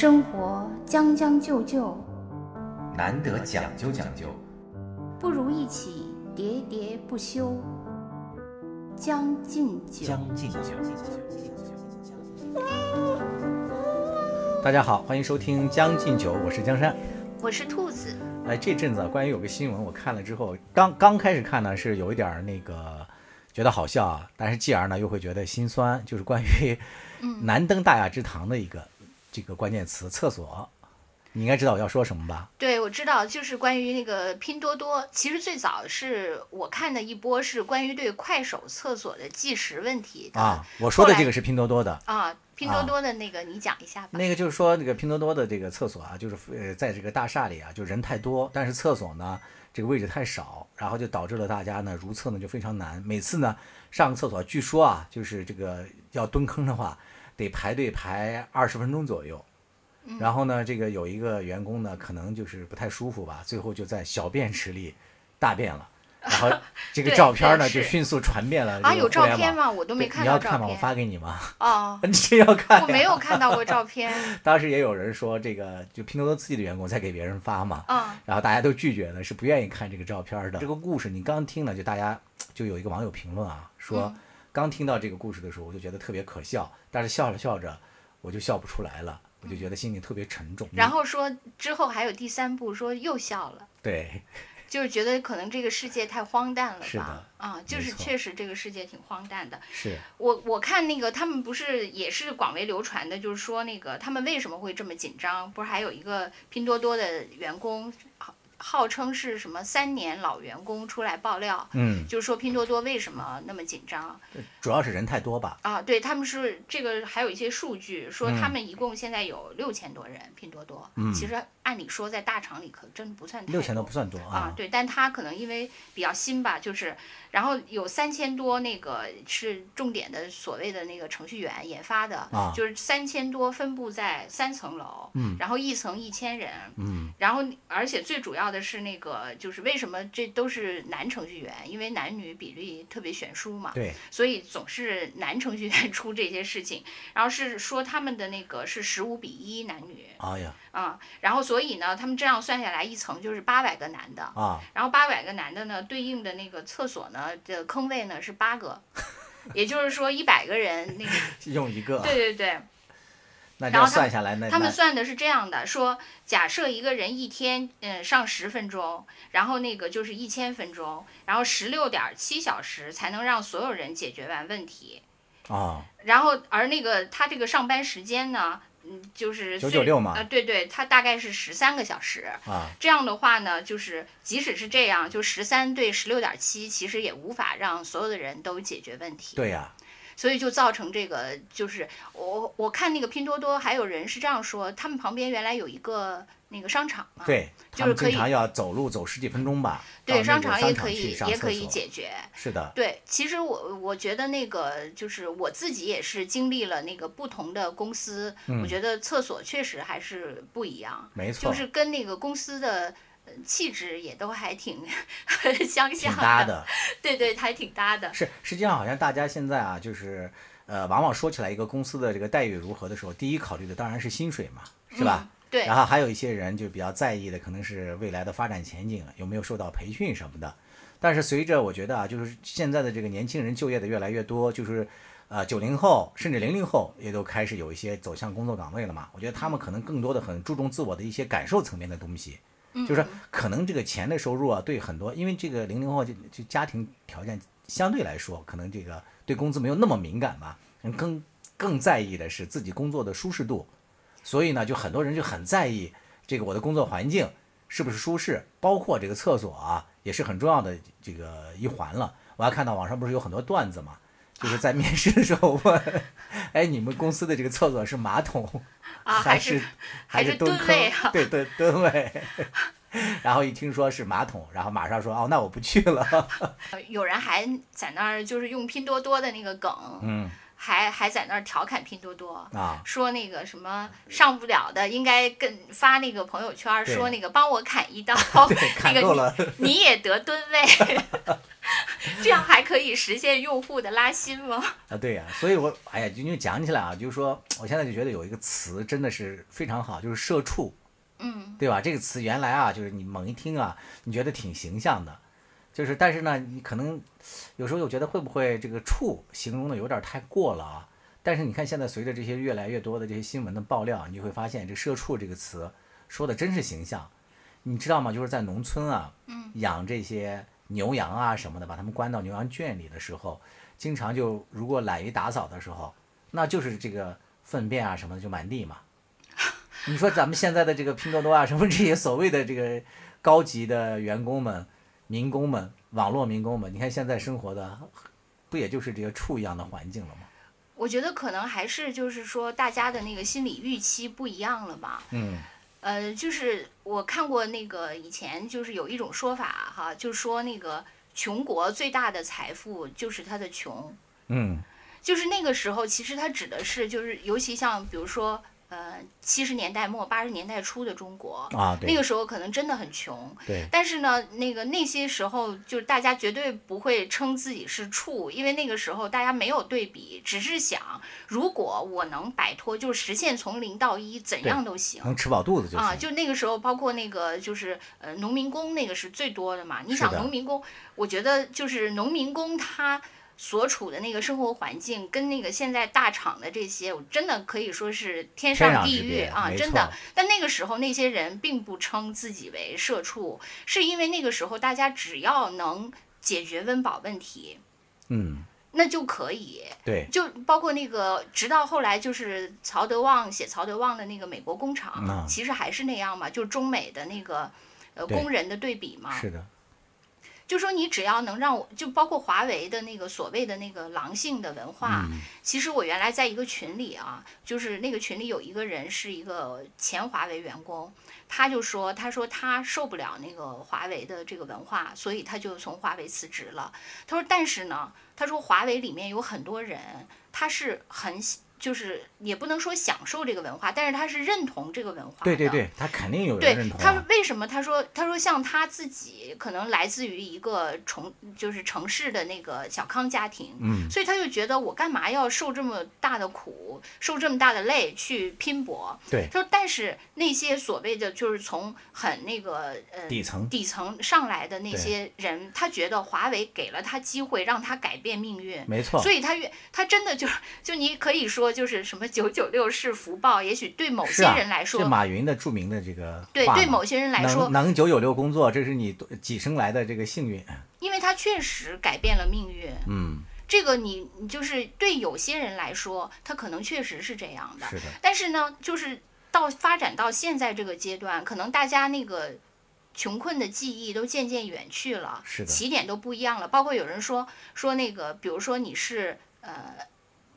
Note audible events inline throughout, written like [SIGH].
生活将将就就，难得讲究讲究，不如一起喋喋不休。将进酒，将进酒。大家好，欢迎收听《将进酒》，我是江山，我是兔子。哎，这阵子关于有个新闻，我看了之后，刚刚开始看呢，是有一点那个觉得好笑啊，但是继而呢又会觉得心酸，就是关于难登大雅之堂的一个这个关键词——厕所。你应该知道我要说什么吧？对，我知道，就是关于那个拼多多。其实最早是我看的一波是关于对快手厕所的计时问题的啊。我说的这个是拼多多的啊，拼多多的那个你讲一下吧。那个就是说那个拼多多的这个厕所啊，就是呃在这个大厦里啊，就人太多，但是厕所呢这个位置太少，然后就导致了大家呢如厕呢就非常难。每次呢上个厕所，据说啊就是这个要蹲坑的话，得排队排二十分钟左右。然后呢，这个有一个员工呢，可能就是不太舒服吧，最后就在小便池里大便了。[LAUGHS] 然后这个照片呢，就迅速传遍了。啊，有照片吗？我都没看到。你要看吗？我发给你吗？哦，[LAUGHS] 你这要看？我没有看到过照片。[LAUGHS] 当时也有人说，这个就拼多多自己的员工在给别人发嘛。嗯。然后大家都拒绝了，是不愿意看这个照片的。这个故事你刚听了，就大家就有一个网友评论啊，说刚听到这个故事的时候，我就觉得特别可笑，但是笑着笑着，我就笑不出来了。我就觉得心里特别沉重。然后说之后还有第三部，说又笑了。对，就是觉得可能这个世界太荒诞了吧？是的，啊，就是确实这个世界挺荒诞的。是我我看那个他们不是也是广为流传的，就是说那个他们为什么会这么紧张？不是还有一个拼多多的员工？号称是什么三年老员工出来爆料，嗯，就是说拼多多为什么那么紧张？主要是人太多吧？啊，对他们是这个还有一些数据说他们一共现在有六千多人，拼多多，嗯，其实按理说在大厂里可真不算六千多不算多啊，对，但他可能因为比较新吧，就是然后有三千多那个是重点的所谓的那个程序员研发的，啊，就是三千多分布在三层楼，嗯，然后一层一千人，嗯，然后而且最主要。的是那个，就是为什么这都是男程序员？因为男女比例特别悬殊嘛，对，所以总是男程序员 [LAUGHS] 出这些事情。然后是说他们的那个是十五比一男女，哎呀，啊，然后所以呢，他们这样算下来一层就是八百个男的啊，然后八百个男的呢，对应的那个厕所呢的坑位呢是八个，[LAUGHS] 也就是说一百个人那个 [LAUGHS] 用一个，对对对。然后算下来，他们算的是这样的：说假设一个人一天嗯上十分钟，然后那个就是一千分钟，然后十六点七小时才能让所有人解决完问题。啊。然后而那个他这个上班时间呢，嗯，就是九九六嘛。呃，对对，它大概是十三个小时。啊。这样的话呢，就是即使是这样，就十三对十六点七，其实也无法让所有的人都解决问题。对呀。所以就造成这个，就是我我看那个拼多多，还有人是这样说，他们旁边原来有一个那个商场嘛，对，就是经常要走路走十几分钟吧，对，商场也可以也可以解决，是的，对，其实我我觉得那个就是我自己也是经历了那个不同的公司，我觉得厕所确实还是不一样，没错，就是跟那个公司的。气质也都还挺 [LAUGHS] 相像的，对对，还挺搭的。是，实际上好像大家现在啊，就是呃，往往说起来一个公司的这个待遇如何的时候，第一考虑的当然是薪水嘛，是吧？对。然后还有一些人就比较在意的，可能是未来的发展前景，有没有受到培训什么的。但是随着我觉得啊，就是现在的这个年轻人就业的越来越多，就是呃，九零后甚至零零后也都开始有一些走向工作岗位了嘛。我觉得他们可能更多的很注重自我的一些感受层面的东西。就是可能这个钱的收入啊，对很多，因为这个零零后就就家庭条件相对来说，可能这个对工资没有那么敏感嘛，更更在意的是自己工作的舒适度，所以呢，就很多人就很在意这个我的工作环境是不是舒适，包括这个厕所啊，也是很重要的这个一环了。我还看到网上不是有很多段子嘛，就是在面试的时候问，[LAUGHS] 哎，你们公司的这个厕所是马桶？还是还是蹲位啊？对对蹲位，[LAUGHS] 然后一听说是马桶，然后马上说哦，那我不去了。[LAUGHS] 有人还在那儿就是用拼多多的那个梗，嗯，还还在那儿调侃拼多多啊，说那个什么上不了的应该跟发那个朋友圈说那个帮我砍一刀，[LAUGHS] 那个你也得蹲位。[LAUGHS] 这样还可以实现用户的拉新吗？啊，对呀、所以我哎呀，就就讲起来啊，就是说，我现在就觉得有一个词真的是非常好，就是社畜，嗯，对吧？这个词原来啊，就是你猛一听啊，你觉得挺形象的，就是但是呢，你可能有时候又觉得会不会这个“畜”形容的有点太过了啊？但是你看现在随着这些越来越多的这些新闻的爆料，你就会发现这“社畜”这个词说的真是形象。你知道吗？就是在农村啊，嗯养这些牛羊啊什么的，把它们关到牛羊圈里的时候，经常就如果懒于打扫的时候，那就是这个粪便啊什么的就满地嘛。[LAUGHS] 你说咱们现在的这个拼多多啊，什么这些所谓的这个高级的员工们、民工们、网络民工们，你看现在生活的不也就是这些畜一样的环境了吗？我觉得可能还是就是说大家的那个心理预期不一样了吧。嗯呃，就是我看过那个以前就是有一种说法哈，就是说那个穷国最大的财富就是它的穷，嗯就是那个时候其实它指的是就是尤其像比如说呃七十年代末八十年代初的中国，啊，那个时候可能真的很穷，对但是呢，那个那些时候就是大家绝对不会称自己是处，因为那个时候大家没有对比，只是想如果我能摆脱，就是实现从零到一，怎样都行。能吃饱肚子就行。啊，就那个时候，包括那个就是呃，农民工那个是最多的嘛。你想农民工，我觉得就是农民工他所处的那个生活环境，跟那个现在大厂的这些，我真的可以说是天天上地狱啊，真的。但那个时候那些人并不称自己为社畜，是因为那个时候大家只要能解决温饱问题，嗯，那就可以。对，就包括那个，直到后来就是曹德旺写曹德旺的那个美国工厂，其实还是那样嘛，就是中美的那个呃工人的对比嘛。是的，就说你只要能让我，就包括华为的那个所谓的那个狼性的文化，嗯其实我原来在一个群里啊，就是那个群里有一个人是一个前华为员工，他就说，他说他受不了那个华为的这个文化，所以他就从华为辞职了。他说，但是呢，他说华为里面有很多人，他是很喜就是也不能说享受这个文化，但是他是认同这个文化的。对对对，他肯定有人对认同、他啊。为什么？他说，他说像他自己可能来自于一个城，就是城市的那个小康家庭，嗯，所以他就觉得我干嘛要受这么大的苦，受这么大的累去拼搏？对，他说，但是那些所谓的就是从很那个呃底层底层上来的那些人，他觉得华为给了他机会，让他改变命运。没错。所以他越他真的就是就你可以说就是什么九九六是福报，也许对某些人来说，是马云的著名的这个对对某些人来说能，能九九六工作，这是你几生来的这个幸运。因为他确实改变了命运。嗯，这个你你就是对有些人来说，他可能确实是这样的。是的，但是呢，就是到发展到现在这个阶段，可能大家那个穷困的记忆都渐渐远去了，是的起点都不一样了。包括有人说说那个，比如说你是呃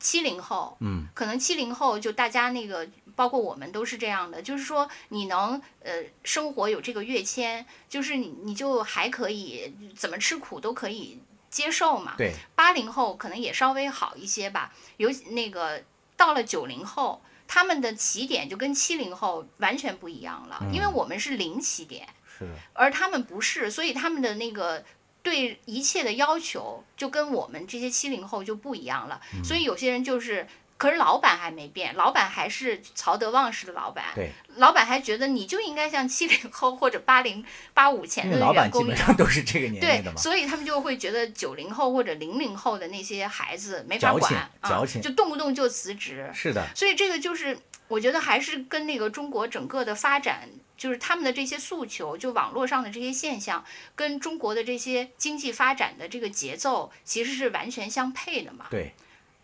七零后，嗯，可能七零后就大家那个，包括我们都是这样的，就是说你能呃生活有这个跃迁，就是你你就还可以怎么吃苦都可以接受嘛。对，八零后可能也稍微好一些吧，尤那个到了九零后，他们的起点就跟七零后完全不一样了，因为我们是零起点，是，而他们不是，所以他们的那个。对一切的要求就跟我们这些七零后就不一样了，所以有些人就是，可是老板还没变，老板还是曹德旺式的老板，对，老板还觉得你就应该像七零后或者八零八五前的因为老板基员工一样本上都是这个年龄对的，嘛。所以他们就会觉得九零后或者零零后的那些孩子没法管，啊，就动不动就辞职。是的，所以这个就是我觉得还是跟那个中国整个的发展，就是他们的这些诉求，就网络上的这些现象，跟中国的这些经济发展的这个节奏其实是完全相配的嘛。对。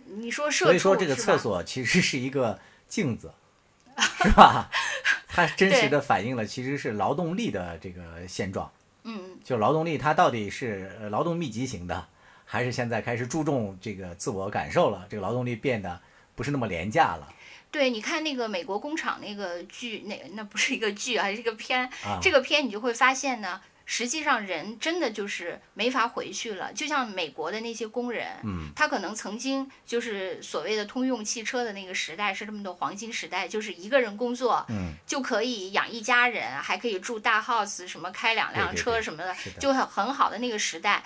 你说社畜所以说这个厕所其实是一个镜子，是吧？它 [LAUGHS] 真实的反映了其实是劳动力的这个现状。嗯，就劳动力它到底是呃劳动密集型的，还是现在开始注重这个自我感受了？这个劳动力变得不是那么廉价了对，你看那个美国工厂那个剧，那那不是一个剧啊，是一个片。啊。这个片你就会发现呢，实际上人真的就是没法回去了。就像美国的那些工人，嗯，他可能曾经就是所谓的通用汽车的那个时代是这么的黄金时代，就是一个人工作，嗯，就可以养一家人，还可以住大 house，什么开两辆车什么的就很很好的那个时代。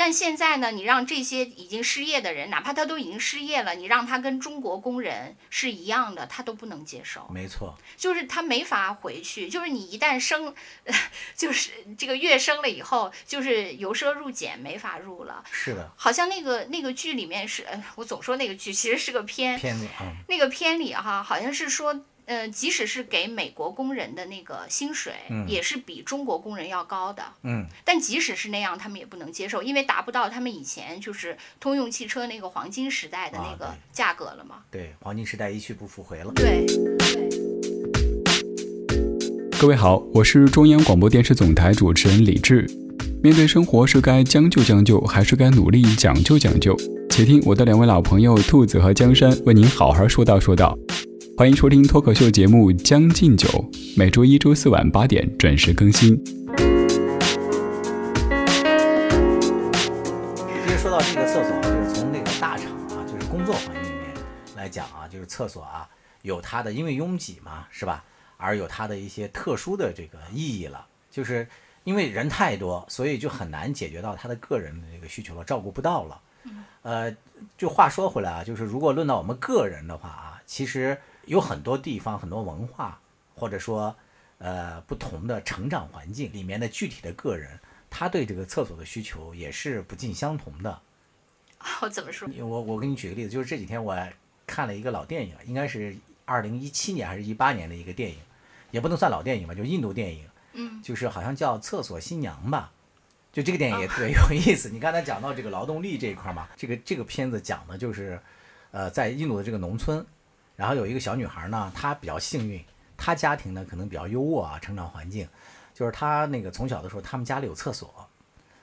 但现在呢，你让这些已经失业的人，哪怕他都已经失业了，你让他跟中国工人是一样的，他都不能接受。没错，就是他没法回去。就是你一旦升，[LAUGHS] 就是这个月升了以后，就是由奢入俭，没法入了。是的，好像那个那个剧里面是，呃我总说那个剧其实是个片，片子啊，那个片里哈，好像是说，呃，即使是给美国工人的那个薪水，嗯也是比中国工人要高的。嗯，但即使是那样，他们也不能接受，因为达不到他们以前就是通用汽车那个黄金时代的那个价格了嘛。对，黄金时代一去不复回了。对对。各位好，我是中央广播电视总台主持人李志。面对生活，是该将就将就，还是该努力讲究讲究？且听我的两位老朋友兔子和江山为您好好说道说道。欢迎收听脱口秀节目《将进酒》，每周一、周四晚八点准时更新。其实说到这个厕所，就是从那个大厂啊，就是工作环境里面来讲啊，就是厕所啊，有它的因为拥挤嘛，是吧？而有它的一些特殊的这个意义了。就是因为人太多，所以就很难解决到他的个人的这个需求了，照顾不到了。呃，就话说回来啊，就是如果论到我们个人的话啊，其实有很多地方、很多文化，或者说呃不同的成长环境里面的具体的个人，他对这个厕所的需求也是不尽相同的。[LAUGHS] 我怎么说？我我给你举个例子，就是这几天我看了一个老电影，应该是二零一七年还是一八年的一个电影，也不能算老电影吧，就是印度电影，嗯，就是好像叫《厕所新娘》吧。就这个电影也特别有意思。[LAUGHS] 你刚才讲到这个劳动力这一块嘛，这个这个片子讲的就是，呃，在印度的这个农村，然后有一个小女孩呢，她比较幸运，她家庭呢可能比较优渥啊，成长环境，就是她那个从小的时候，他们家里有厕所，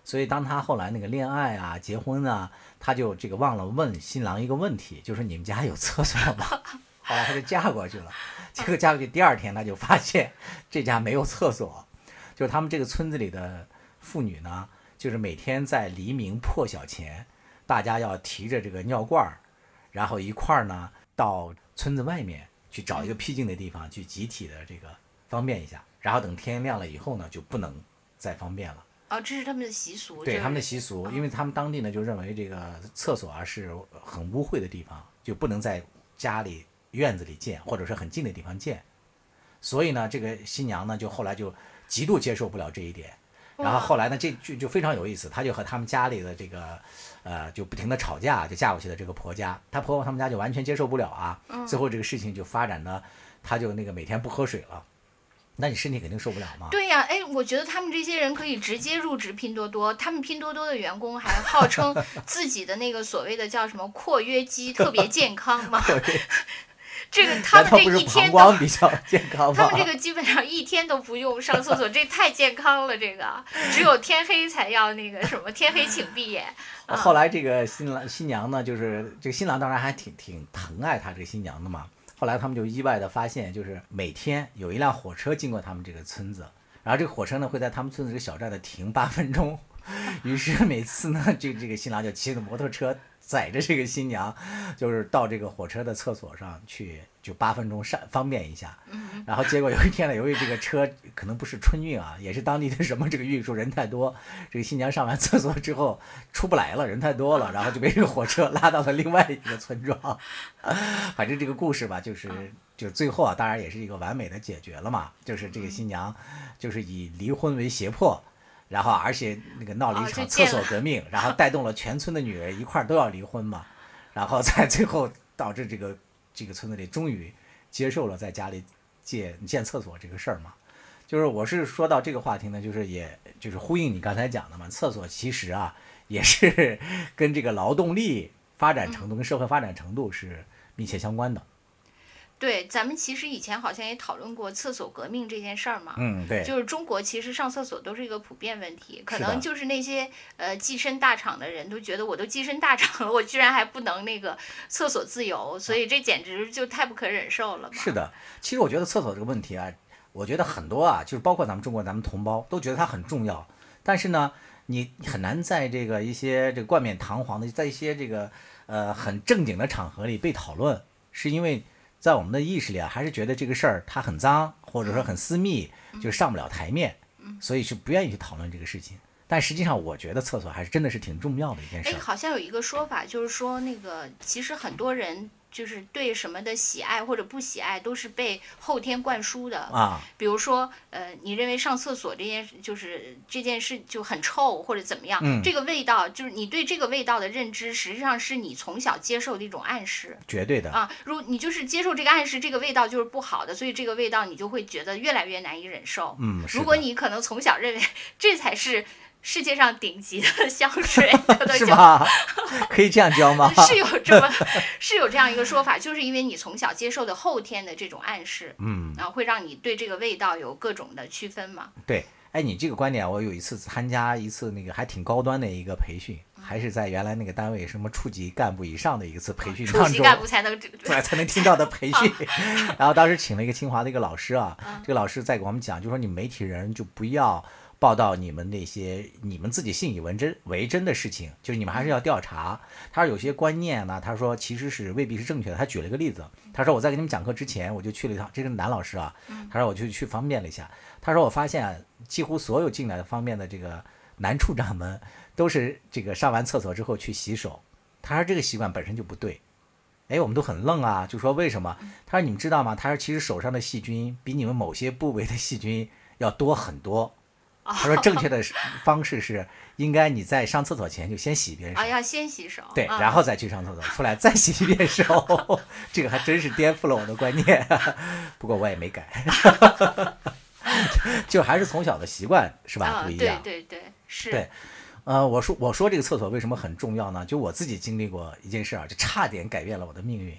所以当她后来那个恋爱啊、结婚啊，她就这个忘了问新郎一个问题，就是你们家有厕所吗？[LAUGHS] 后来她就嫁过去了，结果嫁过去第二天，她就发现这家没有厕所，就是他们这个村子里的妇女呢，就是每天在黎明破晓前，大家要提着这个尿罐儿，然后一块儿呢到村子外面去找一个僻静的地方去集体的这个方便一下，然后等天亮了以后呢，就不能再方便了。哦，这是他们的习俗。对他们的习俗，因为他们当地呢就认为这个厕所啊是很污秽的地方，就不能在家里院子里建，或者是很近的地方建。所以呢，这个新娘呢就后来就极度接受不了这一点，然后后来呢这就就非常有意思，她就和他们家里的这个呃就不停的吵架，就嫁过去的这个婆家，她婆婆他们家就完全接受不了啊，最后这个事情就发展呢，她就那个每天不喝水了，那你身体肯定受不了嘛。对呀，哎，我觉得他们这些人可以直接入职拼多多，他们拼多多的员工还号称 [LAUGHS] 自己的那个所谓的叫什么括约肌特别健康嘛。[LAUGHS] 这个 [LAUGHS] 他们这一天都比较健康？[LAUGHS] 他们这个基本上一天都不用上厕所，这太健康了。这个只有天黑才要那个什么，天黑请闭眼。[LAUGHS] 啊后来这个新郎新娘呢，就是这个新郎当然还挺挺疼爱他这个新娘的嘛。后来他们就意外的发现，就是每天有一辆火车经过他们这个村子，然后这个火车呢会在他们村子这个小站的停八分钟。于是每次呢，这这个新郎就骑着摩托车 [LAUGHS] 载着这个新娘，就是到这个火车的厕所上去，就八分钟上方便一下。然后结果有一天呢，由于这个车可能不是春运啊，也是当地的什么这个运输人太多，这个新娘上完厕所之后出不来了，人太多了，然后就被这个火车拉到了另外一个村庄。[LAUGHS] 反正这个故事吧，就是就最后啊，当然也是一个完美的解决了嘛，就是这个新娘就是以离婚为胁迫。然后，而且那个闹了一哦场厕所革命，然后 [LAUGHS] 带动了全村的女人一块儿都要离婚嘛，然后在最后导致这个这个村子里终于接受了在家里建建厕所这个事儿嘛。就是我是说到这个话题呢，就是也就是呼应你刚才讲的嘛，厕所其实啊也是 [LAUGHS] 跟这个劳动力发展程度、跟社会发展程度是密切相关的。对，咱们其实以前好像也讨论过厕所革命这件事儿嘛。嗯，对，就是中国其实上厕所都是一个普遍问题，可能就是那些呃跻身大厂的人都觉得我都跻身大厂了，我居然还不能那个厕所自由，所以这简直就太不可忍受了嘛。是的，其实我觉得厕所这个问题啊，我觉得很多啊，就是包括咱们中国咱们同胞都觉得它很重要，但是呢，你很难在这个一些这个冠冕堂皇的，在一些这个呃很正经的场合里被讨论，是因为在我们的意识里啊，还是觉得这个事儿它很脏，或者说很私密，就上不了台面，所以是不愿意去讨论这个事情。但实际上，我觉得厕所还是真的是挺重要的一件事哎，。好像有一个说法，就是说那个其实很多人就是对什么的喜爱或者不喜爱，都是被后天灌输的。啊，比如说，呃，你认为上厕所这件事就是这件事就很臭或者怎么样，嗯这个味道就是你对这个味道的认知，实际上是你从小接受的一种暗示。绝对的。啊，如你就是接受这个暗示，这个味道就是不好的，所以这个味道你就会觉得越来越难以忍受。嗯，如果你可能从小认为这才是世界上顶级的 [LAUGHS] 香水，是就吧？[LAUGHS] 可以这样教吗？[LAUGHS] 是有这么是有这样一个说法，就是因为你从小接受的后天的这种暗示，嗯，然后，会让你对这个味道有各种的区分嘛。对。哎，你这个观点，我有一次参加一次那个还挺高端的一个培训，还是在原来那个单位什么处级干部以上的一次培训处级，干部才能对，才能听到的培训。然后当时请了一个清华的一个老师啊，这个老师在给我们讲，就说你媒体人就不要报道你们那些你们自己信以为真为真的事情，就是你们还是要调查。他说有些观念呢，他说其实是未必是正确的。他举了一个例子，他说我在给你们讲课之前，我就去了一趟，这个男老师啊，他说我就去方便了一下，他说我发现啊几乎所有进来的方面的这个男处长们都是这个上完厕所之后去洗手，他说这个习惯本身就不对。哎，我们都很愣啊，就说为什么？他说你们知道吗？他说其实手上的细菌比你们某些部位的细菌要多很多。[LAUGHS] 他说正确的方式是应该你在上厕所前就先洗一遍手啊，，要先洗手。对，啊然后再去上厕所，出来再洗一遍手。[LAUGHS] 这个还真是颠覆了我的观念，[LAUGHS] 不过我也没改，就还是从小的习惯是吧？啊，不一样。对对对，是。对呃，我说我说这个厕所为什么很重要呢？就我自己经历过一件事啊，就差点改变了我的命运。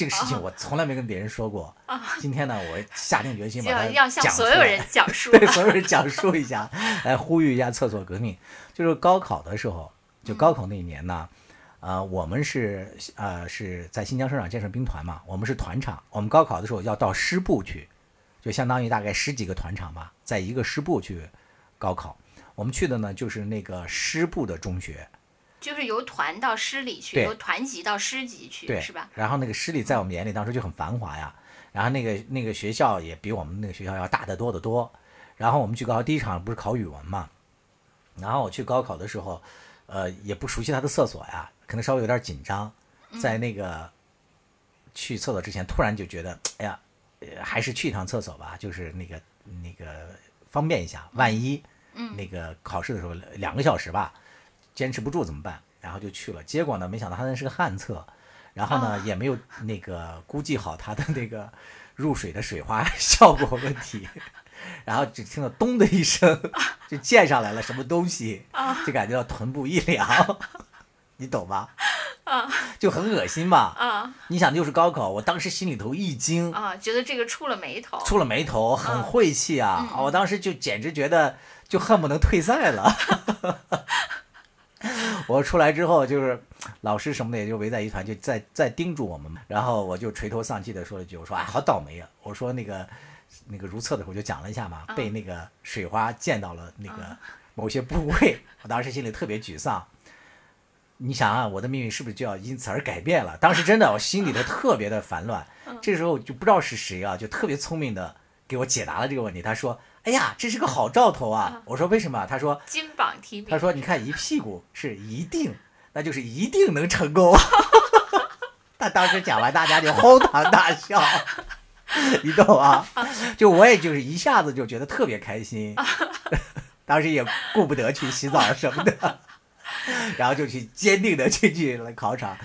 这个事情我从来没跟别人说过。今天呢，我下定决心把它要要向讲所有人讲 [LAUGHS] 述。对所有人讲述一下，来呼吁一下厕所革命。就是高考的时候，就高考那一年呢，呃，我们是呃是在新疆生产建设兵团嘛，我们是团场，我们高考的时候要到师部去，就相当于大概十几个团场吧，在一个师部去高考。我们去的呢就是那个师部的中学，就是由团到师里去，由团级到师级去，对，是吧？然后那个师里在我们眼里当时就很繁华呀，然后那个那个学校也比我们那个学校要大得多得多。然后我们去高考第一场不是考语文嘛，然后我去高考的时候，呃，也不熟悉他的厕所呀，可能稍微有点紧张，在那个去厕所之前，突然就觉得，哎呀，呃还是去一趟厕所吧，就是那个那个方便一下，万一那个考试的时候两个小时吧，坚持不住怎么办？然后就去了，结果呢，没想到他那是个旱厕，然后呢、也没有那个估计好他的那个 [LAUGHS] 入水的水花效果问题，[LAUGHS] 然后只听到咚的一声，[LAUGHS] 就溅上来了什么东西，就感觉到臀部一凉，你懂吧？就很恶心嘛。啊你想，又是高考，我当时心里头一惊，啊，觉得这个触了眉头。触了眉头，很晦气啊！嗯我当时就简直觉得就恨不能退赛了。[LAUGHS] 我出来之后，就是老师什么的也就围在一团，就在在叮嘱我们嘛。然后我就垂头丧气的说了一句：“我说啊，好倒霉啊！我说那个那个如厕的时候就讲了一下嘛，被那个水花溅到了那个 [LAUGHS] 某些部位，我当时心里特别沮丧。你想啊，我的命运是不是就要因此而改变了？当时真的我心里头特别的烦乱。这时候就不知道是谁啊，就特别聪明的给我解答了这个问题。他说：“哎呀，这是个好兆头啊！”我说：“为什么？”他说金榜题：“名。他说你看一屁股是一定，那就是一定能成功。[LAUGHS] ”他当时讲完，大家就哄堂大笑，[LAUGHS] 你懂啊？就我也就是一下子就觉得特别开心，[LAUGHS] 当时也顾不得去洗澡什么的。然后就去坚定的进去了考场，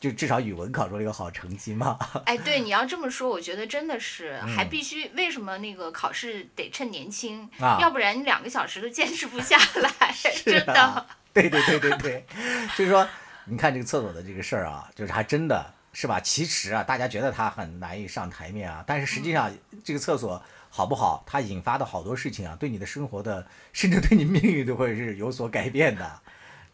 就至少语文考出了一个好成绩嘛。哎，对，你要这么说，我觉得真的是，还嗯必须为什么那个考试得趁年轻，啊要不然你两个小时都坚持不下来，[LAUGHS] 真的啊。，对对对对对，就是说，你看这个厕所的这个事儿啊，就是还真的是吧？其实啊，大家觉得它很难以上台面啊，但是实际上这个厕所好不好，它引发的好多事情啊，对你的生活的，甚至对你命运都会是有所改变的。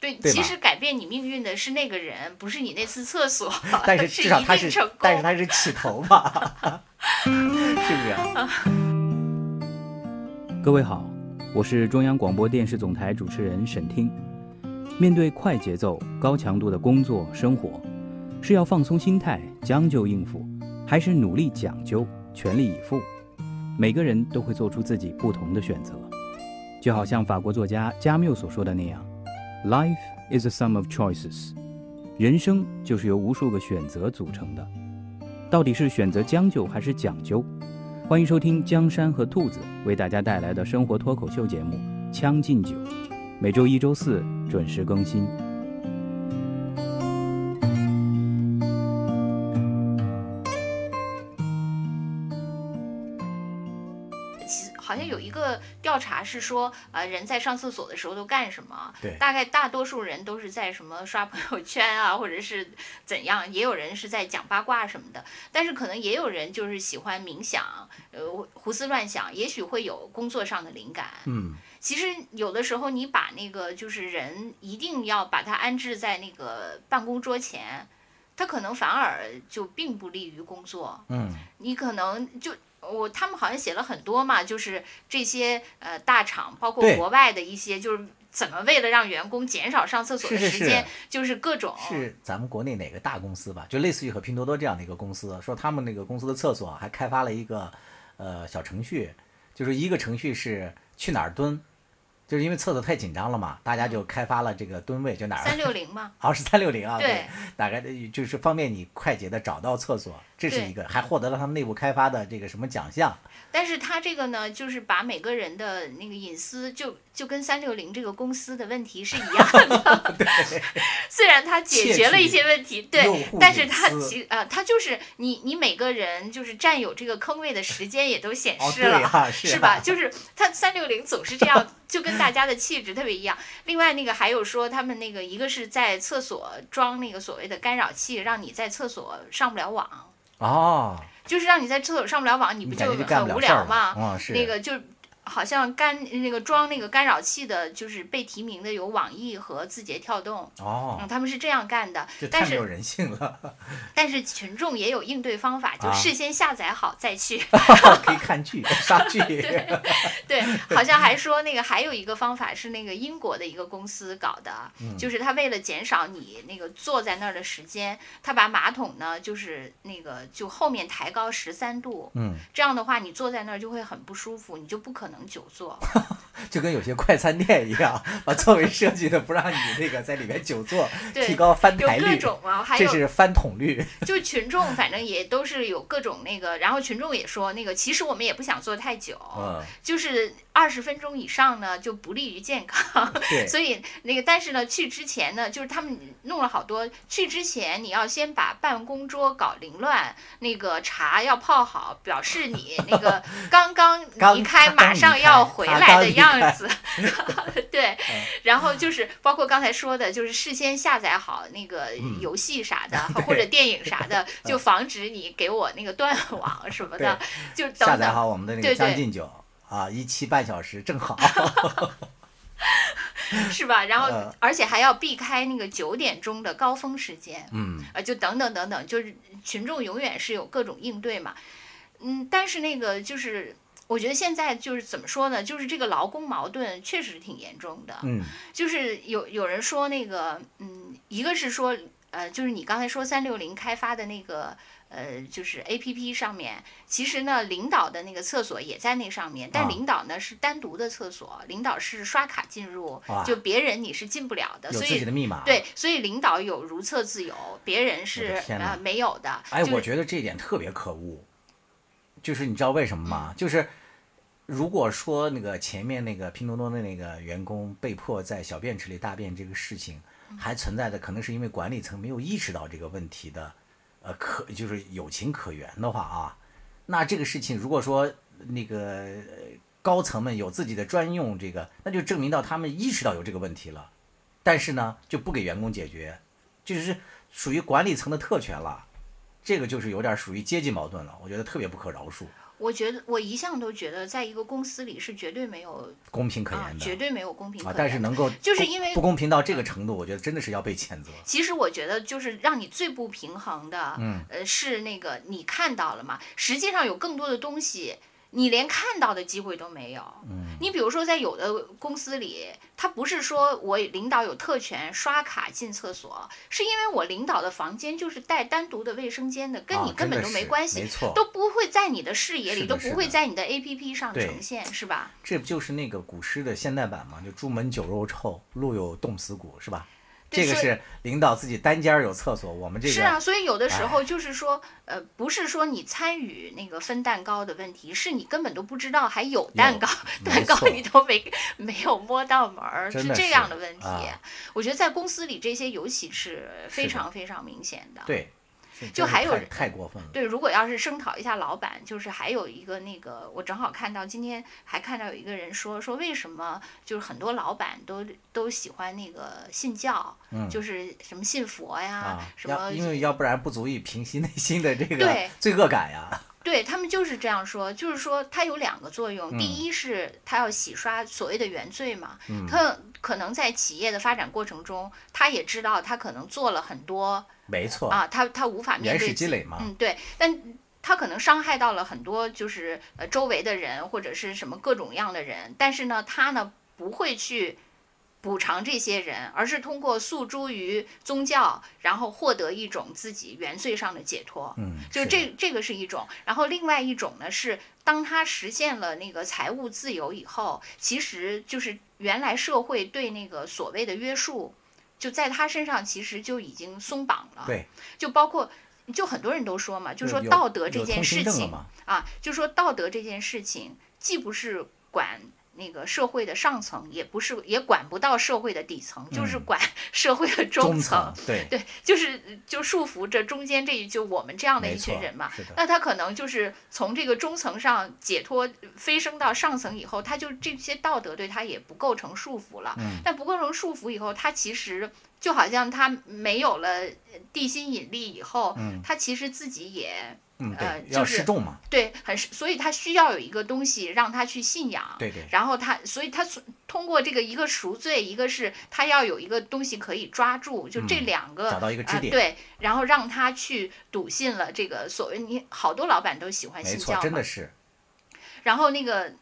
对，对其实改变你命运的是那个人，不是你那次厕所。[LAUGHS] 但是 [LAUGHS] 是至少他是但是他是起头嘛，[LAUGHS] 是不是啊？各位好，我是中央广播电视总台主持人沈听。面对快节奏、高强度的工作生活，是要放松心态、将就应付，还是努力讲究、全力以赴？每个人都会做出自己不同的选择。就好像法国作家加缪所说的那样，“Life is a sum of choices”，人生就是由无数个选择组成的。到底是选择将就还是讲究？欢迎收听江山和兔子为大家带来的生活脱口秀节目《将进酒》，每周一、周四准时更新。调查是说，呃，人在上厕所的时候都干什么？对大概大多数人都是在什么刷朋友圈啊，或者是怎样，也有人是在讲八卦什么的。但是可能也有人就是喜欢冥想，呃，胡思乱想，也许会有工作上的灵感。嗯，其实有的时候你把那个就是人一定要把它安置在那个办公桌前，他可能反而就并不利于工作。嗯，你可能就我他们好像写了很多嘛，就是这些呃大厂，包括国外的一些，就是怎么为了让员工减少上厕所的时间，是就是各种是咱们国内哪个大公司吧？就类似于和拼多多这样的一个公司，说他们那个公司的厕所还开发了一个呃小程序，就是一个程序是去哪儿蹲，就是因为厕所太紧张了嘛，大家就开发了这个蹲位，就哪儿三六零嘛。[LAUGHS] 哦，是三六零啊，对，大概的就是方便你快捷的找到厕所，这是一个，还获得了他们内部开发的这个什么奖项，但是他这个呢，就是把每个人的那个隐私就就跟三六零这个公司的问题是一样的。[LAUGHS] [LAUGHS] 虽然它解决了一些问题，对，但是隐私它其呃，它就是你你每个人就是占有这个坑位的时间也都显哦，示了。是啊是吧？就是它三六零总是这样，就跟大家的气质特别一样。另外那个还有说，他们那个一个是在厕所装那个所谓的干扰器，让你在厕所上不了网，哦，就是让你在厕所上不了网，你不就干很无聊吗？嗯，是那个就好像干那个装那个干扰器的，就是被提名的有网易和字节跳动，哦嗯，，他们是这样干的。但是没有人性了，[LAUGHS] 但是群众也有应对方法，就啊事先下载好再去。[LAUGHS] 可以看剧、刷剧，[LAUGHS] 对，好像还说那个还有一个方法是那个英国的一个公司搞的，嗯就是他为了减少你那个坐在那儿的时间，他把马桶呢就是那个就后面抬高十三度，嗯，这样的话你坐在那儿就会很不舒服，你就不可能久坐。[LAUGHS] 就跟有些快餐店一样，把座位设计的不让你那个在里面久坐，[LAUGHS] 对提高翻有各台率，种啊，还有这是翻桶率，就群众反正也都是有各种那个，然后群众也说那个其实我们也不想坐太久，嗯，就是二十分钟以上呢就不利于健康。对，[LAUGHS] 所以那个，但是呢，去之前呢，就是他们弄了好多。去之前你要先把办公桌搞凌乱，那个茶要泡好，表示你那个刚刚刚离开，马上离要回来的样子。[LAUGHS] 对，然后就是包括刚才说的，就是事先下载好那个嗯游戏啥的，[LAUGHS] 或者电影啥的，[LAUGHS] 就防止你给我那个断网什么的，就下载。好我们的那个将进酒啊，一期半小时正好，是吧？然后嗯而且还要避开那个九点钟的高峰时间。嗯，呃，就等等等等，就是群众永远是有各种应对嘛。嗯，但是那个就是，我觉得现在就是怎么说呢？就是这个劳工矛盾确实挺严重的。嗯，就是有有人说那个，嗯，一个是说，呃，就是你刚才说三六零开发的那个。呃，就是 A P P 上面，其实呢，领导的那个厕所也在那上面，但啊领导呢是单独的厕所，领导是刷卡进入哇，就别人你是进不了的，有所以自己的密码，对，所以领导有如厕自由，别人是的天哪呃没有的。哎，就是我觉得这一点特别可恶，就是你知道为什么嗯吗？就是如果说那个前面那个拼多多的那个员工被迫在小便池里大便这个事情，嗯还存在的可能是因为管理层没有意识到这个问题的，呃，可就是有情可原的话啊，那这个事情如果说那个呃高层们有自己的专用这个，那就证明到他们意识到有这个问题了，但是呢就不给员工解决，就是属于管理层的特权了。这个就是有点属于阶级矛盾了，我觉得特别不可饶恕，我觉得我一向都觉得，在一个公司里是绝对没有公平可啊言，的绝对没有公平可啊言。的但是能够就是因为不公平到这个程度，我觉得真的是要被谴责。其实我觉得，就是让你最不平衡的，嗯呃，是那个你看到了嘛？实际上有更多的东西，你连看到的机会都没有。嗯，你比如说，在有的公司里，他不是说我领导有特权刷卡进厕所，是因为我领导的房间就是带单独的卫生间的，跟啊你根本都没关系，没错都不会在你的视野里，都不会在你的 APP 上呈现，是吧？这不就是那个古诗的现代版吗？就朱门酒肉臭，路有冻死骨，是吧？这个是领导自己单间儿有厕所，我们这个是啊，所以有的时哎候就是说，呃，不是说你参与那个分蛋糕的问题，是你根本都不知道还有蛋糕，[LAUGHS] 蛋糕你都没没有摸到门儿，是这样的问题。啊我觉得在公司里这些尤其是非常非常明显的。对，就还有人太过分了。对，如果要是声讨一下老板，就是还有一个那个，我正好看到今天还看到有一个人说说为什么就是很多老板都都喜欢那个信教，嗯就是什么信佛呀，啊，什么因为要不然不足以平息内心的这个罪恶感呀。对他们就是这样说，就是说它有两个作用。第嗯一是它要洗刷所谓的原罪嘛，嗯他可能在企业的发展过程中，他也知道他可能做了很多没错，啊，他他无法面对积累嘛。嗯，对，但他可能伤害到了很多就是呃周围的人或者是什么各种样的人，但是呢，他呢不会去补偿这些人，而是通过诉诸于宗教，然后获得一种自己原罪上的解脱。嗯，就这这个是一种，然后另外一种呢是，当他实现了那个财务自由以后，其实就是原来社会对那个所谓的约束，就在他身上其实就已经松绑了。对，就包括就很多人都说嘛，就说道德这件事情啊，就说道德这件事情，既不是管。那个社会的上层也不是，也管不到社会的底层，就是嗯管 [LAUGHS] 社会的中层。对，对，就是就束缚着中间这一就我们这样的一群人嘛。那他可能就是从这个中层上解脱，飞升到上层以后，他就这些道德对他也不构成束缚了。嗯但不构成束缚以后，他其实就好像他没有了地心引力以后，嗯他其实自己也嗯呃就是示众嘛。对很是，所以他需要有一个东西让他去信仰。对对，然后他，所以他从通过这个一个赎罪，一个是他要有一个东西可以抓住，就这嗯两个、找到一个支点啊对，然后让他去笃信了这个所谓你好多老板都喜欢没错，信教嘛真的，是。然后那个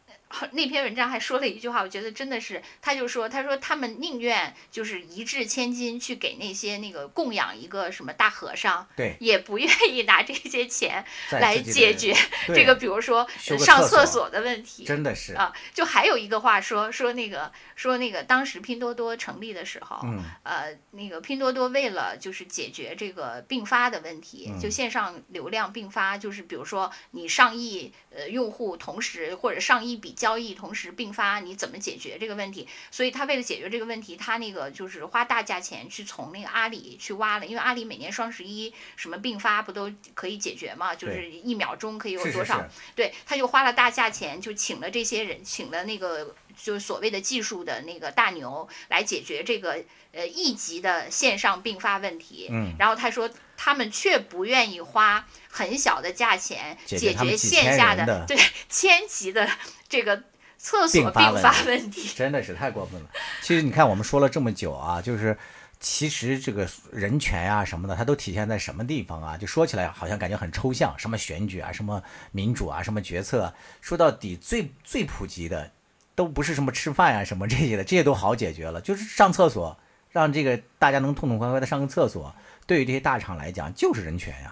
那篇文章还说了一句话，我觉得真的是，他就说，他说他们宁愿就是一掷千金去给那些那个供养一个什么大和尚，对，也不愿意拿这些钱来解决这个，比如说上厕所的问题，真的是，啊，就还有一个话说说那个说那个当时拼多多成立的时候，嗯呃，那个拼多多为了就是解决这个并发的问题，就嗯线上流量并发，就是比如说你上亿呃用户同时或者上亿笔交易同时并发，你怎么解决这个问题？所以他为了解决这个问题，他那个就是花大价钱去从那个阿里去挖了，因为阿里每年双十一什么并发不都可以解决嘛，就是一秒钟可以有多少？对，他就花了大价钱，就请了这些人，请了那个就是所谓的技术的那个大牛来解决这个呃一级的线上并发问题。嗯然后他说，他们却不愿意花很小的价钱解解决线下的对千级的这个厕所并并发问题。真的是太过分了。其实你看，我们说了这么久啊，就是其实这个人权呀、什么的，它都体现在什么地方啊？就说起来好像感觉很抽象，什么选举啊，什么民主啊，什么决策啊，说到底最最普及的都不是什么吃饭呀、[LAUGHS] 什么这些的，这些都好解决了，就是上厕所，让这个大家能痛痛快快的上个厕所，对于这些大厂来讲就是人权呀。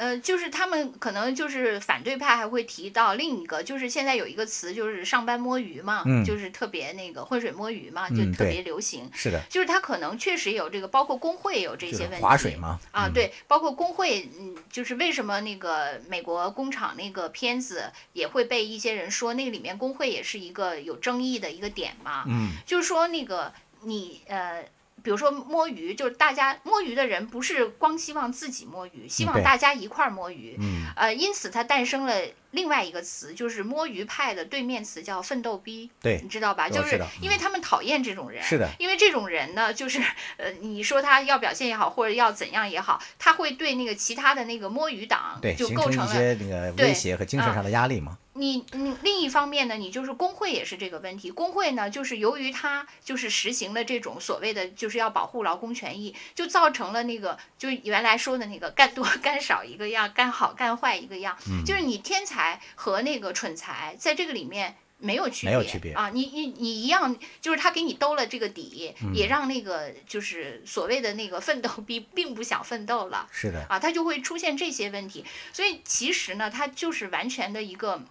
呃，就是他们可能就是反对派还会提到另一个，就是现在有一个词就是上班摸鱼嘛，嗯就是特别那个浑水摸鱼嘛，就特别流行。是的，就是他可能确实有这个，包括工会也有这些问题。划水嘛。啊，嗯，对，包括工会，嗯，就是为什么那个美国工厂那个片子也会被一些人说那个里面工会也是一个有争议的一个点嘛？嗯，就是说那个你呃。比如说摸鱼，就是大家摸鱼的人不是光希望自己摸鱼，希望大家一块儿摸鱼。嗯，呃，因此它诞生了另外一个词，就是摸鱼派的对面词叫奋斗逼。对你，知道吧？就是因为他们讨厌这种人，是的因为这种人呢，就是呃，你说他要表现也好，或者要怎样也好，他会对那个其他的那个摸鱼党对，就构成了。些那个对威胁和精神啊上的压力嘛。你你另一方面呢，你就是工会也是这个问题。工会呢，就是由于它就是实行了这种所谓的就是要保护劳工权益，就造成了那个就原来说的那个干多 [LAUGHS] 干少一个样，干好干坏一个样。嗯就是你天才才和那个蠢才在这个里面没有区别，没有区别啊！你你你一样，就是他给你兜了这个底，嗯也让那个就是所谓的那个奋斗逼并不想奋斗了。是的，啊，他就会出现这些问题。所以其实呢，他就是完全的一个。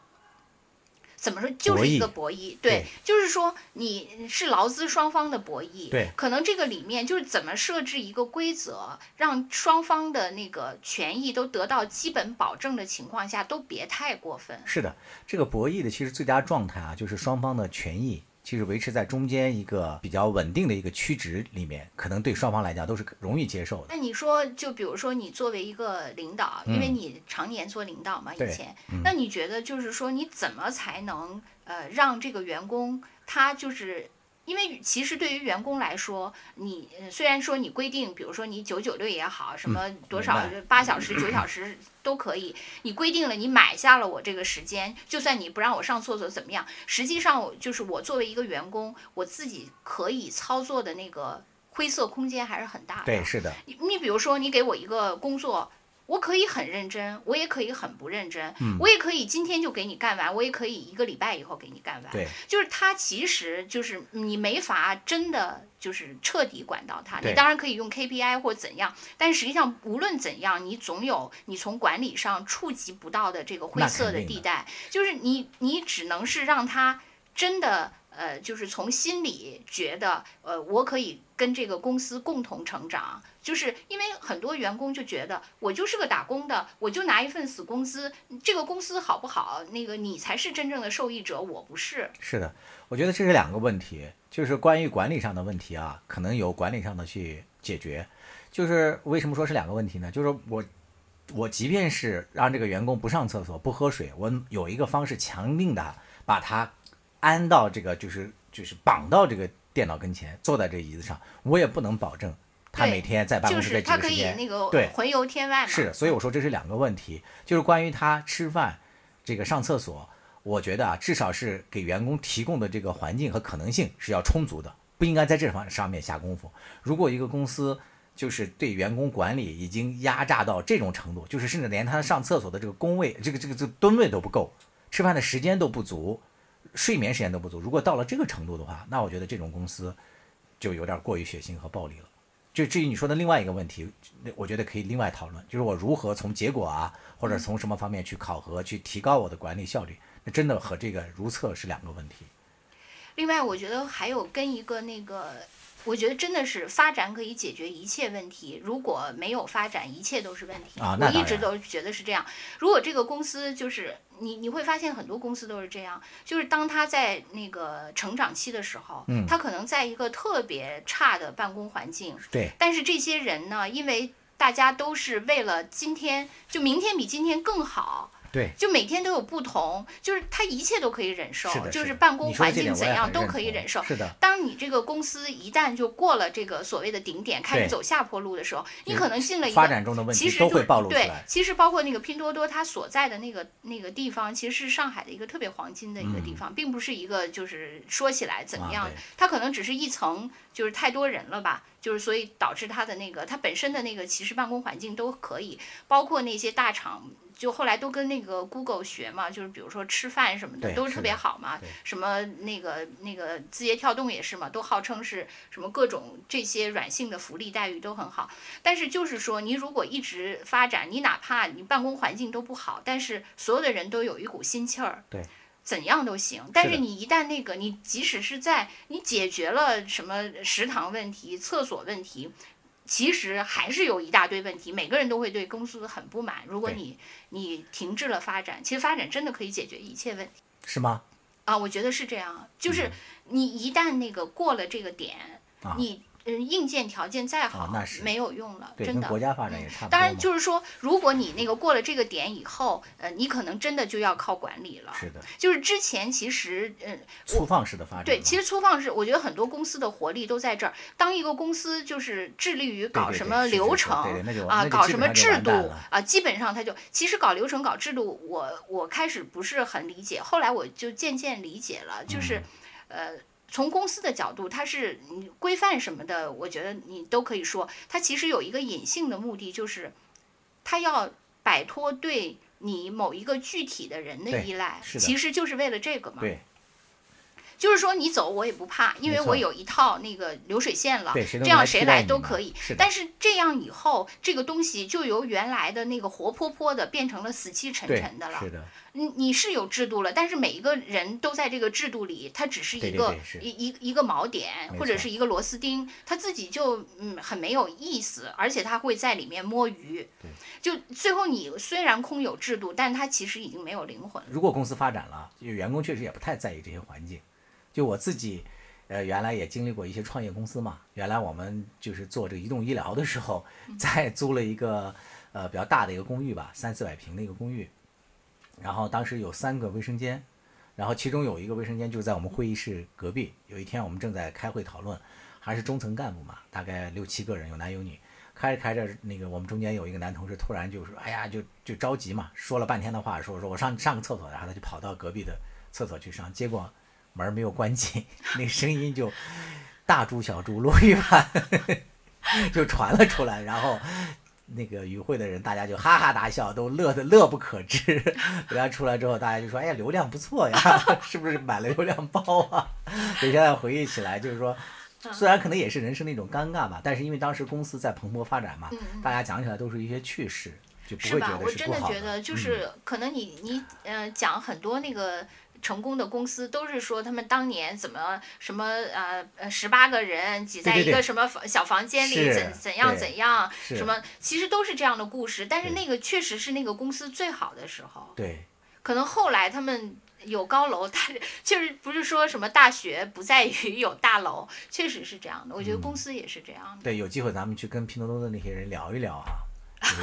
怎么说，就是一个博弈，对，就是说你是劳资双方的博弈，对可能这个里面就是怎么设置一个规则，让双方的那个权益都得到基本保证的情况下，都别太过分。是的，这个博弈的其实最佳状态啊，就是双方的权益其实维持在中间一个比较稳定的一个区值里面，可能对双方来讲都是容易接受的。那你说，就比如说你作为一个领导，因为嗯你常年做领导嘛，以前，嗯那你觉得就是说你怎么才能呃让这个员工他就是。因为其实对于员工来说，你呃虽然说你规定，比如说你九九六也好，什么多少八小时、[CLEARS THROAT] 九小时都可以，你规定了，你买下了我这个时间，就算你不让我上厕所怎么样？实际上，我就是我作为一个员工，我自己可以操作的那个灰色空间还是很大的。对，是的，你你比如说，你给我一个工作，我可以很认真，我也可以很不认真，嗯我也可以今天就给你干完，我也可以一个礼拜以后给你干完。对，就是它其实就是你没法真的就是彻底管到它。对你当然可以用 KPI 或怎样，但实际上无论怎样，你总有你从管理上触及不到的这个灰色的地带，就是你你只能是让他真的。呃，就是从心里觉得，呃，我可以跟这个公司共同成长，就是因为很多员工就觉得我就是个打工的，我就拿一份死工资，这个公司好不好，那个你才是真正的受益者，我不是。是的，我觉得这是两个问题，就是关于管理上的问题啊，可能有管理上的去解决。就是为什么说是两个问题呢？就是我我即便是让这个员工不上厕所、不喝水，我有一个方式强硬的把他安到这个就是就是绑到这个电脑跟前，坐在这椅子上，我也不能保证他每天在办公室这几是他可以个时间那个对魂游天外嘛。是，所以我说这是两个问题，就是关于他吃饭、这个上厕所，我觉得啊，至少是给员工提供的这个环境和可能性是要充足的，不应该在这方上面下功夫。如果一个公司就是对员工管理已经压榨到这种程度，就是甚至连他上厕所的这个工位、这个这个这个吨位都不够，吃饭的时间都不足，睡眠时间都不足，如果到了这个程度的话，那我觉得这种公司就有点过于血腥和暴力了。就至于你说的另外一个问题，那我觉得可以另外讨论，就是我如何从结果啊，或者从什么方面去考核，去提高我的管理效率，那真的和这个如厕是两个问题。另外，我觉得还有跟一个那个，我觉得真的是发展可以解决一切问题。如果没有发展，一切都是问题。我一直都觉得是这样。如果这个公司就是你，你会发现很多公司都是这样，就是当他在那个成长期的时候，嗯他可能在一个特别差的办公环境，对，但是这些人呢，因为大家都是为了今天，就明天比今天更好。对，就每天都有不同，就是他一切都可以忍受就是办公环境怎样都可以忍受。是的，当你这个公司一旦就过了这个所谓的顶点，开始走下坡路的时候，你可能进了一发个。展中的问其实就题都会暴露出对来，。其实包括那个拼多多，它所在的那个那个地方，其实是上海的一个特别黄金的一个地方，并不是一个就是说起来怎么样它可能只是一层，就是太多人了吧，就是所以导致它的那个它本身的那个其实办公环境都可以，包括那些大厂。就后来都跟那个 Google 学嘛，就是比如说吃饭什么的都是特别好嘛，什么那个那个字节跳动也是嘛，都号称是什么各种这些软性的福利待遇都很好。但是就是说，你如果一直发展，你哪怕你办公环境都不好，但是所有的人都有一股心气儿，对，怎样都行。但是你一旦那个，你即使是在你解决了什么食堂问题、厕所问题。其实还是有一大堆问题，每个人都会对公司很不满。如果你你停滞了发展，其实发展真的可以解决一切问题是吗？啊！我觉得是这样，就是你一旦那个过了这个点，你嗯硬件条件再好，啊那是没有用了，真的。跟国家发展也差不多当然，就是说，如果你那个过了这个点以后，呃，你可能真的就要靠管理了。是的，就是之前其实，嗯，粗放式的发展。对，其实粗放式，我觉得很多公司的活力都在这儿。当一个公司就是致力于搞什么流程啊，搞什么制度啊，基本上他就其实搞流程、搞制度，我我开始不是很理解，后来我就渐渐理解了，就是，嗯呃。从公司的角度，它是规范什么的，我觉得你都可以说，它其实有一个隐性的目的，就是它要摆脱对你某一个具体的人的依赖，其实就是为了这个嘛。对就是说你走我也不怕，因为我有一套那个流水线了，对这样谁来都可以是。但是这样以后，这个东西就由原来的那个活泼泼的变成了死气沉沉的了。是的，你你是有制度了，但是每一个人都在这个制度里，他只是一个一一一个锚点或者是一个螺丝钉，他自己就嗯很没有意思，而且他会在里面摸鱼。对，就最后你虽然空有制度，但他其实已经没有灵魂了。如果公司发展了，就员工确实也不太在意这些环境。就我自己，呃，原来也经历过一些创业公司嘛。原来我们就是做这个移动医疗的时候，[LAUGHS] 在租了一个呃比较大的一个公寓吧，三四百平的一个公寓。然后当时有三个卫生间，然后其中有一个卫生间就在我们会议室隔壁。有一天我们正在开会讨论，还是中层干部嘛，大概六七个人，有男有女。开着开着，那个我们中间有一个男同事突然就说：“哎呀，就就着急嘛，说了半天的话，说说我上上个厕所，然后他就跑到隔壁的厕所去上，结果门没有关紧，那个声音就大猪小猪落玉盘 [LAUGHS] 就传了出来，然后那个与会的人大家就哈哈大笑，都乐得乐不可支。人家出来之后，大家就说：“哎呀，流量不错呀，[LAUGHS] 是不是买了流量包啊？”所以现在回忆起来，就是说。虽然可能也是人生的一种尴尬吧，但是因为当时公司在蓬勃发展嘛，大家讲起来都是一些趣事，就不是吧？会觉得我真是不好的觉得，就嗯是可能你你呃讲很多那个成功的公司，都是说他们当年怎么什么呃呃十八个人挤在一个什么房小房间里怎怎样怎样，什么其实都是这样的故事。但是那个确实是那个公司最好的时候，对可能后来他们。有高楼，但是就是不是说什么大学不在于有大楼，确实是这样的。我觉得公司也是这样的，对，有机会咱们去跟拼多多的那些人聊一聊啊，这个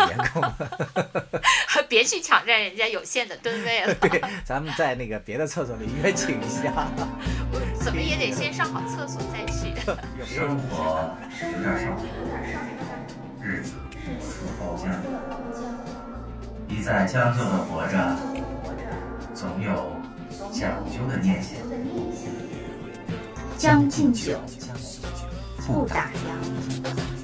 员工。[LAUGHS] 别去抢占人家有限的吨位了，[LAUGHS] 对，咱们在那个别的厕所里约请一下，[LAUGHS] 怎么也得先上好厕所再去。生活是有点上火，日子如包浆，一再将就的活着，总有讲究的念想。将进酒，不打烊。